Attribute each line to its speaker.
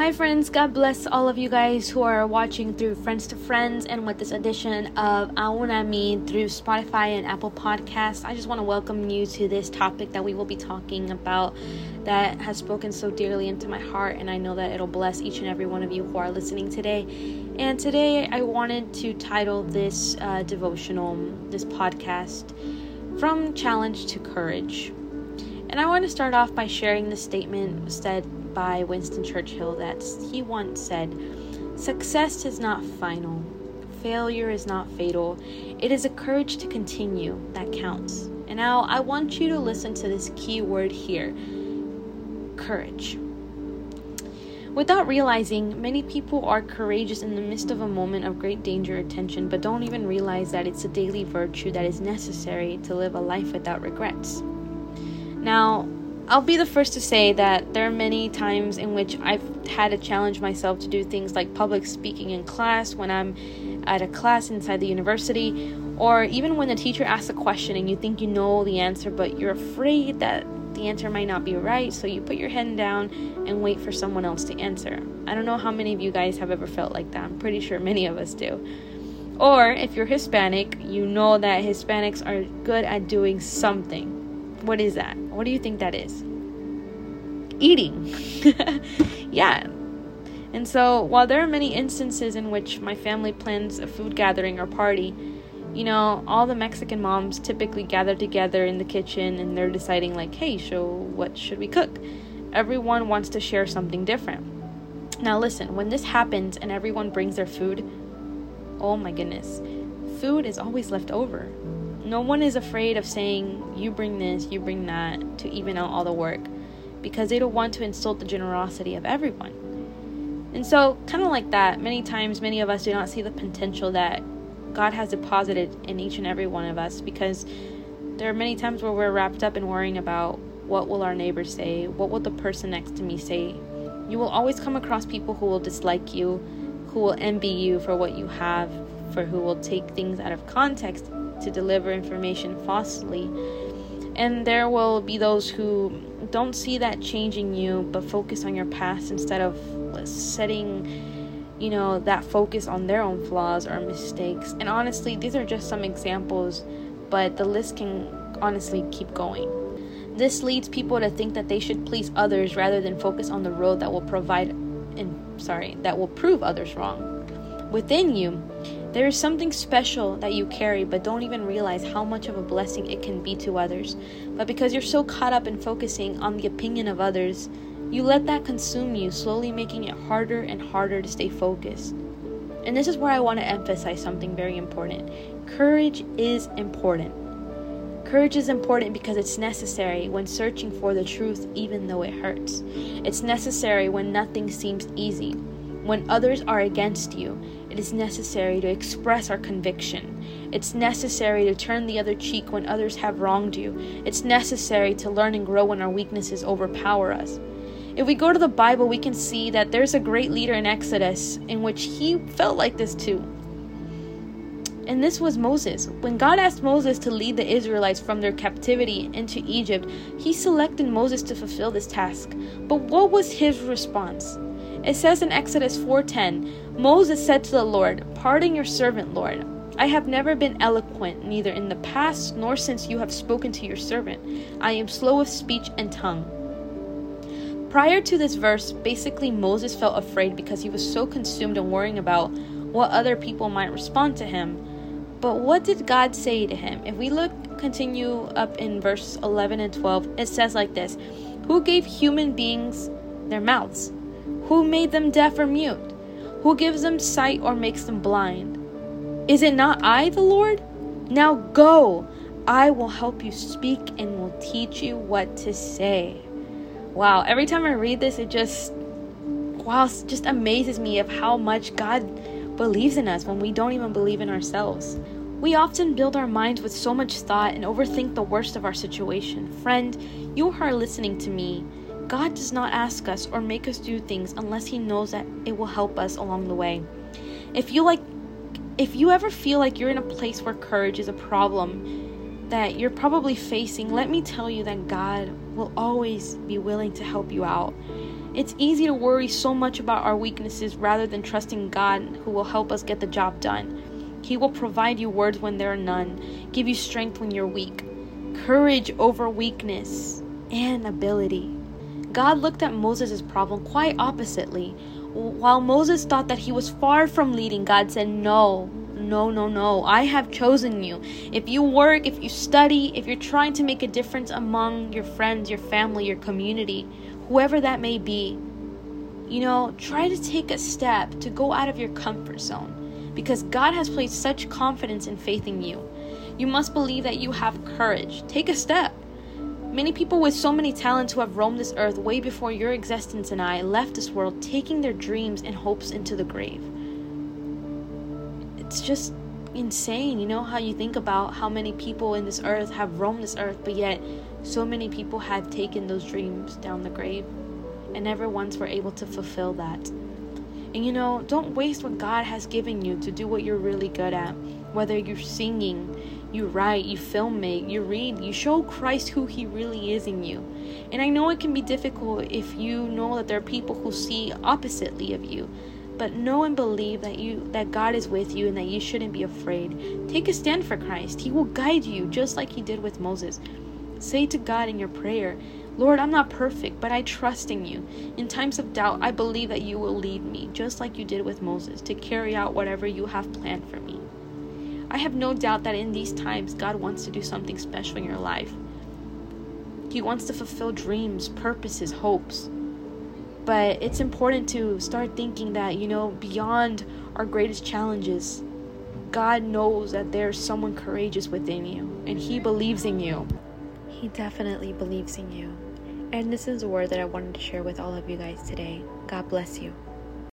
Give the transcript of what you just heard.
Speaker 1: Hi, friends. God bless all of you guys who are watching through Friends to Friends and with this edition of Aún a Mí through Spotify and Apple Podcasts. I just want to welcome you to this topic that we will be talking about that has spoken so dearly into my heart, and I know that it'll bless each and every one of you who are listening today. And today, I wanted to title this uh, devotional, this podcast, From Challenge to Courage. And I want to start off by sharing the statement said by Winston Churchill that he once said Success is not final, failure is not fatal. It is a courage to continue that counts. And now I want you to listen to this key word here courage. Without realizing, many people are courageous in the midst of a moment of great danger or tension, but don't even realize that it's a daily virtue that is necessary to live a life without regrets. Now, I'll be the first to say that there are many times in which I've had to challenge myself to do things like public speaking in class when I'm at a class inside the university, or even when the teacher asks a question and you think you know the answer, but you're afraid that the answer might not be right, so you put your head down and wait for someone else to answer. I don't know how many of you guys have ever felt like that. I'm pretty sure many of us do. Or if you're Hispanic, you know that Hispanics are good at doing something what is that? What do you think that is? Eating. yeah. And so, while there are many instances in which my family plans a food gathering or party, you know, all the Mexican moms typically gather together in the kitchen and they're deciding, like, hey, so what should we cook? Everyone wants to share something different. Now, listen, when this happens and everyone brings their food, oh my goodness, food is always left over no one is afraid of saying, you bring this, you bring that, to even out all the work, because they don't want to insult the generosity of everyone. And so, kind of like that, many times, many of us do not see the potential that God has deposited in each and every one of us because there are many times where we're wrapped up in worrying about what will our neighbors say, what will the person next to me say. You will always come across people who will dislike you, who will envy you for what you have, for who will take things out of context to deliver information falsely. And there will be those who don't see that changing you, but focus on your past instead of setting, you know, that focus on their own flaws or mistakes. And honestly, these are just some examples, but the list can honestly keep going. This leads people to think that they should please others rather than focus on the road that will provide and sorry, that will prove others wrong. Within you, there is something special that you carry, but don't even realize how much of a blessing it can be to others. But because you're so caught up in focusing on the opinion of others, you let that consume you, slowly making it harder and harder to stay focused. And this is where I want to emphasize something very important courage is important. Courage is important because it's necessary when searching for the truth, even though it hurts. It's necessary when nothing seems easy. When others are against you, it is necessary to express our conviction. It's necessary to turn the other cheek when others have wronged you. It's necessary to learn and grow when our weaknesses overpower us. If we go to the Bible, we can see that there's a great leader in Exodus in which he felt like this too. And this was Moses. When God asked Moses to lead the Israelites from their captivity into Egypt, he selected Moses to fulfill this task. But what was his response? It says in Exodus 4:10, Moses said to the Lord, "Pardon your servant, Lord. I have never been eloquent, neither in the past nor since you have spoken to your servant. I am slow of speech and tongue." Prior to this verse, basically Moses felt afraid because he was so consumed in worrying about what other people might respond to him. But what did God say to him? If we look continue up in verse 11 and 12, it says like this Who gave human beings their mouths? Who made them deaf or mute? Who gives them sight or makes them blind? Is it not I, the Lord? Now go, I will help you speak and will teach you what to say. Wow, every time I read this, it just, wow, just amazes me of how much God believes in us when we don't even believe in ourselves. We often build our minds with so much thought and overthink the worst of our situation. Friend, you are listening to me. God does not ask us or make us do things unless he knows that it will help us along the way. If you like if you ever feel like you're in a place where courage is a problem that you're probably facing, let me tell you that God will always be willing to help you out. It's easy to worry so much about our weaknesses rather than trusting God who will help us get the job done. He will provide you words when there are none, give you strength when you're weak, courage over weakness, and ability. God looked at Moses' problem quite oppositely. While Moses thought that he was far from leading, God said, No, no, no, no. I have chosen you. If you work, if you study, if you're trying to make a difference among your friends, your family, your community, whoever that may be, you know, try to take a step to go out of your comfort zone because God has placed such confidence and faith in you. You must believe that you have courage. Take a step. Many people with so many talents who have roamed this earth way before your existence and I left this world, taking their dreams and hopes into the grave. It's just insane, you know, how you think about how many people in this earth have roamed this earth, but yet so many people have taken those dreams down the grave and never once were able to fulfill that. And you know, don't waste what God has given you to do what you're really good at. Whether you're singing, you write, you film, filmmake, you read, you show Christ who He really is in you. And I know it can be difficult if you know that there are people who see oppositely of you. But know and believe that you that God is with you and that you shouldn't be afraid. Take a stand for Christ. He will guide you just like he did with Moses. Say to God in your prayer, Lord, I'm not perfect, but I trust in you. In times of doubt, I believe that you will lead me, just like you did with Moses, to carry out whatever you have planned for me. I have no doubt that in these times, God wants to do something special in your life. He wants to fulfill dreams, purposes, hopes. But it's important to start thinking that, you know, beyond our greatest challenges, God knows that there's someone courageous within you, and He believes in you. He definitely believes in you. And this is a word that I wanted to share with all of you guys today. God bless you.